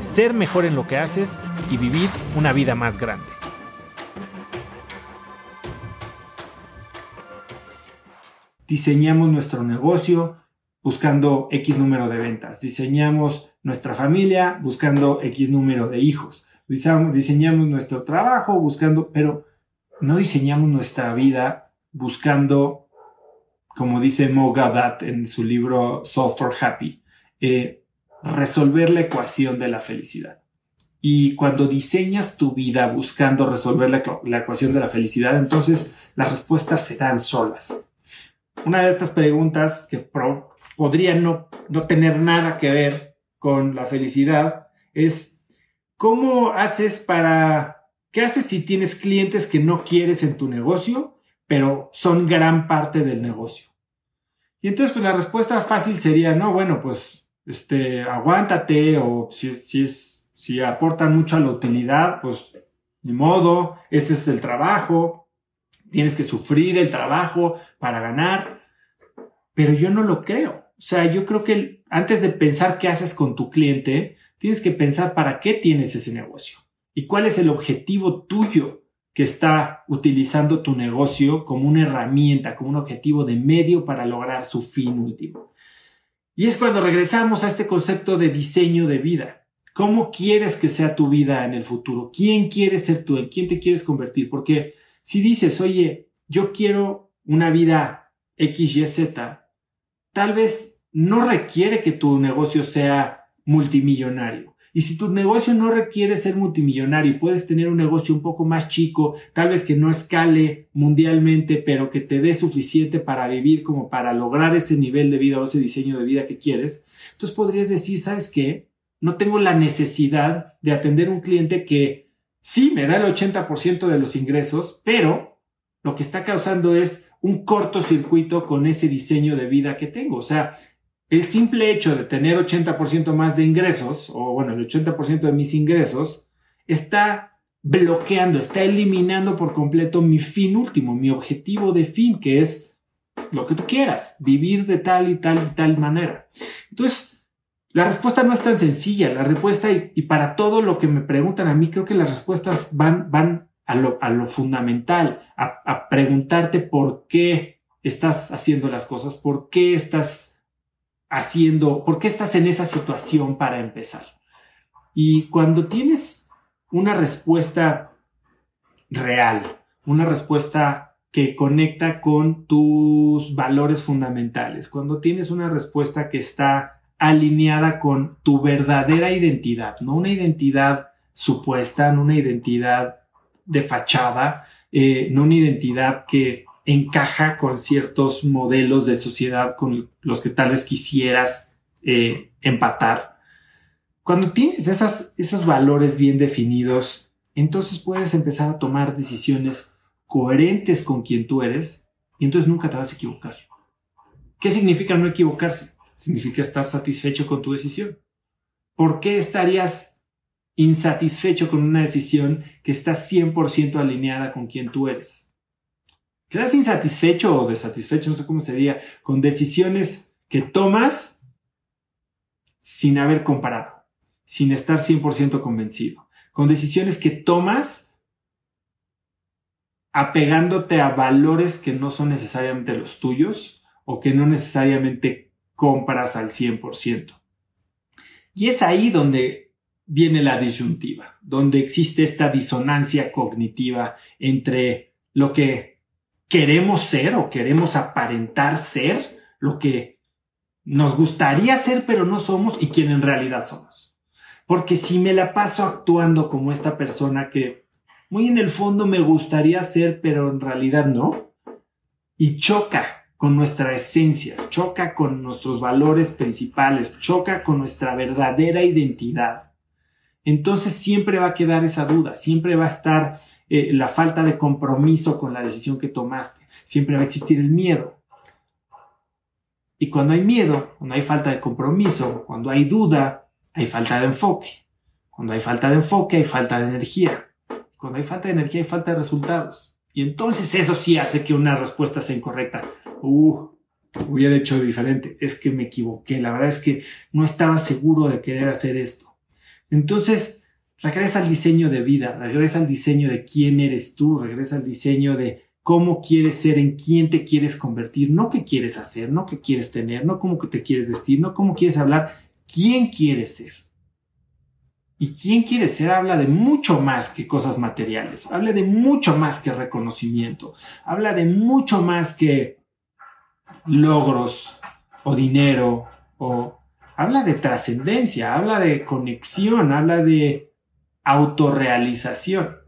ser mejor en lo que haces y vivir una vida más grande. Diseñamos nuestro negocio buscando X número de ventas. Diseñamos nuestra familia buscando X número de hijos. Diseñamos nuestro trabajo buscando, pero no diseñamos nuestra vida buscando, como dice Mo en su libro for Happy, eh, resolver la ecuación de la felicidad. Y cuando diseñas tu vida buscando resolver la, ecuación de la felicidad, entonces las respuestas se dan solas. Una de estas preguntas que podría no, no tener nada que ver con la felicidad es, ¿cómo haces para, qué haces si tienes clientes que no quieres en tu negocio pero son gran parte del negocio. Y entonces, pues la respuesta fácil sería, no, bueno, pues, este, aguántate, o si, si es, si aportan mucho a la utilidad, pues, ni modo, ese es el trabajo, tienes que sufrir el trabajo para ganar, pero yo no lo creo. O sea, yo creo que antes de pensar qué haces con tu cliente, tienes que pensar para qué tienes ese negocio y cuál es el objetivo tuyo que está utilizando tu negocio como una herramienta, como un objetivo de medio para lograr su fin último. Y es cuando regresamos a este concepto de diseño de vida. ¿Cómo quieres que sea tu vida en el futuro? ¿Quién quieres ser tú? ¿En quién te quieres convertir? Porque si dices, oye, yo quiero una vida X, Y, Z, tal vez no requiere que tu negocio sea multimillonario. Y si tu negocio no requiere ser multimillonario puedes tener un negocio un poco más chico, tal vez que no escale mundialmente, pero que te dé suficiente para vivir como para lograr ese nivel de vida o ese diseño de vida que quieres, entonces podrías decir, ¿sabes qué? No tengo la necesidad de atender un cliente que sí me da el 80% de los ingresos, pero lo que está causando es un cortocircuito con ese diseño de vida que tengo. O sea, el simple hecho de tener 80% más de ingresos, o bueno, el 80% de mis ingresos, está bloqueando, está eliminando por completo mi fin último, mi objetivo de fin, que es lo que tú quieras, vivir de tal y tal y tal manera. Entonces, la respuesta no es tan sencilla, la respuesta, y, para todo lo que me preguntan a mí, creo que las respuestas van, van a lo, a lo fundamental, a, a preguntarte por qué estás haciendo las cosas, por qué estás haciendo, por qué estás en esa situación para empezar. Y cuando tienes una respuesta real, una respuesta que conecta con tus valores fundamentales, cuando tienes una respuesta que está alineada con tu verdadera identidad, no una identidad supuesta, no una identidad de fachada, eh, no una identidad que encaja con ciertos modelos de sociedad con los que tal vez quisieras eh, empatar. Cuando tienes esas, esos valores bien definidos, entonces puedes empezar a tomar decisiones coherentes con quien tú eres y entonces nunca te vas a equivocar. ¿Qué significa no equivocarse? Significa estar satisfecho con tu decisión. ¿Por qué estarías insatisfecho con una decisión que está 100% alineada con quien tú eres? Quedas insatisfecho o desatisfecho, no sé cómo se diga, con decisiones que tomas sin haber comparado, sin estar 100% convencido, con decisiones que tomas apegándote a valores que no son necesariamente los tuyos o que no necesariamente compras al 100%. Y es ahí donde viene la disyuntiva, donde existe esta disonancia cognitiva entre lo que queremos ser o queremos aparentar ser lo que nos gustaría ser pero no somos y quien en realidad somos. Porque si me la paso actuando como esta persona que muy en el fondo me gustaría ser pero en realidad no, y choca con nuestra esencia, choca con nuestros valores principales, choca con nuestra verdadera identidad, entonces siempre va a quedar esa duda, siempre va a estar eh, la falta de compromiso con la decisión que tomaste, siempre va a existir el miedo. Y cuando hay miedo, cuando hay falta de compromiso, cuando hay duda, hay falta de enfoque. Cuando hay falta de enfoque, hay falta de energía. Cuando hay falta de energía, hay falta de resultados. Y entonces eso sí hace que una respuesta sea incorrecta. Uh, hubiera hecho diferente. Es que me equivoqué. La verdad es que no estaba seguro de querer hacer esto. Entonces, regresa al diseño de vida, regresa al diseño de quién eres tú, regresa al diseño de cómo quieres ser, en quién te quieres convertir, no qué quieres hacer, no qué quieres tener, no cómo te quieres vestir, no cómo quieres hablar, quién quieres ser. Y quién quieres ser habla de mucho más que cosas materiales, habla de mucho más que reconocimiento, habla de mucho más que logros o dinero o habla de trascendencia, habla de conexión, habla de autorrealización.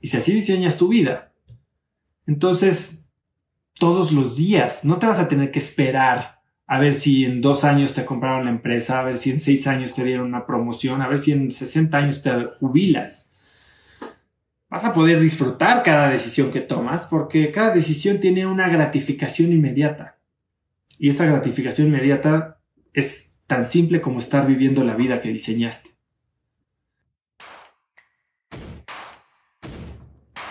Y si así diseñas tu vida, entonces todos los días no te vas a tener que esperar a ver si en dos años te compraron la empresa, a ver si en seis años te dieron una promoción, a ver si en 60 años te jubilas. Vas a poder disfrutar cada decisión que tomas porque cada decisión tiene una gratificación inmediata. Y esta gratificación inmediata es tan simple como estar viviendo la vida que diseñaste.